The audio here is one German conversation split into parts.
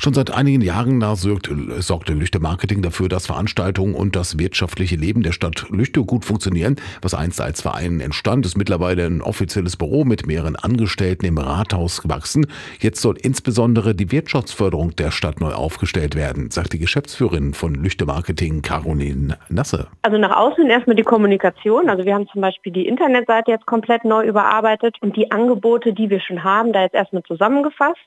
Schon seit einigen Jahren da sorgt, sorgte Lüchte Marketing dafür, dass Veranstaltungen und das wirtschaftliche Leben der Stadt Lüchte gut funktionieren. Was einst als Verein entstand, ist mittlerweile ein offizielles Büro mit mehreren Angestellten im Rathaus gewachsen. Jetzt soll insbesondere die Wirtschaftsförderung der Stadt neu aufgestellt werden, sagt die Geschäftsführerin von Lüchte Marketing, Caroline Nasse. Also nach außen erstmal die Kommunikation. Also wir haben zum Beispiel die Internetseite jetzt komplett neu überarbeitet und die Angebote, die wir schon haben, da jetzt erstmal zusammengefasst.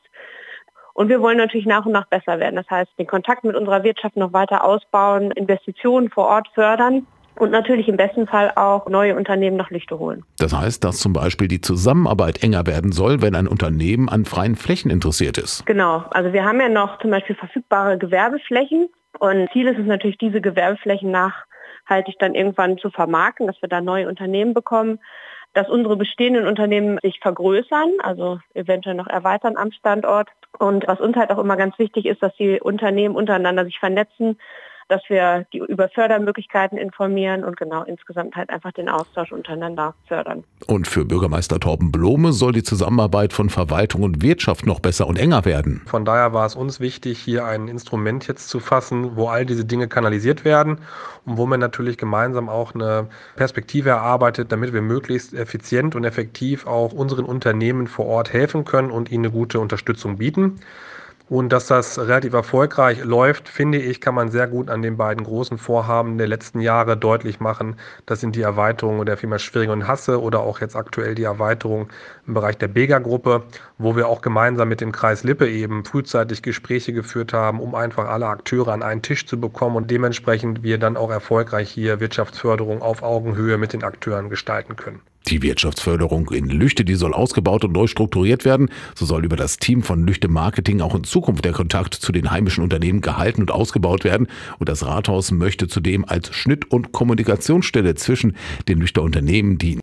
Und wir wollen natürlich nach und nach besser werden. Das heißt, den Kontakt mit unserer Wirtschaft noch weiter ausbauen, Investitionen vor Ort fördern und natürlich im besten Fall auch neue Unternehmen nach Lüchte holen. Das heißt, dass zum Beispiel die Zusammenarbeit enger werden soll, wenn ein Unternehmen an freien Flächen interessiert ist. Genau, also wir haben ja noch zum Beispiel verfügbare Gewerbeflächen und Ziel ist es natürlich, diese Gewerbeflächen nachhaltig dann irgendwann zu vermarkten, dass wir da neue Unternehmen bekommen dass unsere bestehenden Unternehmen sich vergrößern, also eventuell noch erweitern am Standort. Und was uns halt auch immer ganz wichtig ist, dass die Unternehmen untereinander sich vernetzen, dass wir die über Fördermöglichkeiten informieren und genau insgesamt halt einfach den Austausch untereinander fördern. Und für Bürgermeister Torben Blome soll die Zusammenarbeit von Verwaltung und Wirtschaft noch besser und enger werden. Von daher war es uns wichtig, hier ein Instrument jetzt zu fassen, wo all diese Dinge kanalisiert werden und wo man natürlich gemeinsam auch eine Perspektive erarbeitet, damit wir möglichst effizient und effektiv auch unseren Unternehmen vor Ort helfen können und ihnen eine gute Unterstützung bieten. Und dass das relativ erfolgreich läuft, finde ich, kann man sehr gut an den beiden großen Vorhaben der letzten Jahre deutlich machen. Das sind die Erweiterungen der Firma Schwiering und Hasse oder auch jetzt aktuell die Erweiterung im Bereich der Bega-Gruppe, wo wir auch gemeinsam mit dem Kreis Lippe eben frühzeitig Gespräche geführt haben, um einfach alle Akteure an einen Tisch zu bekommen und dementsprechend wir dann auch erfolgreich hier Wirtschaftsförderung auf Augenhöhe mit den Akteuren gestalten können. Die Wirtschaftsförderung in Lüchte, die soll ausgebaut und neu strukturiert werden. So soll über das Team von Lüchte Marketing auch in Zukunft der Kontakt zu den heimischen Unternehmen gehalten und ausgebaut werden. Und das Rathaus möchte zudem als Schnitt- und Kommunikationsstelle zwischen den Lüchter Unternehmen, die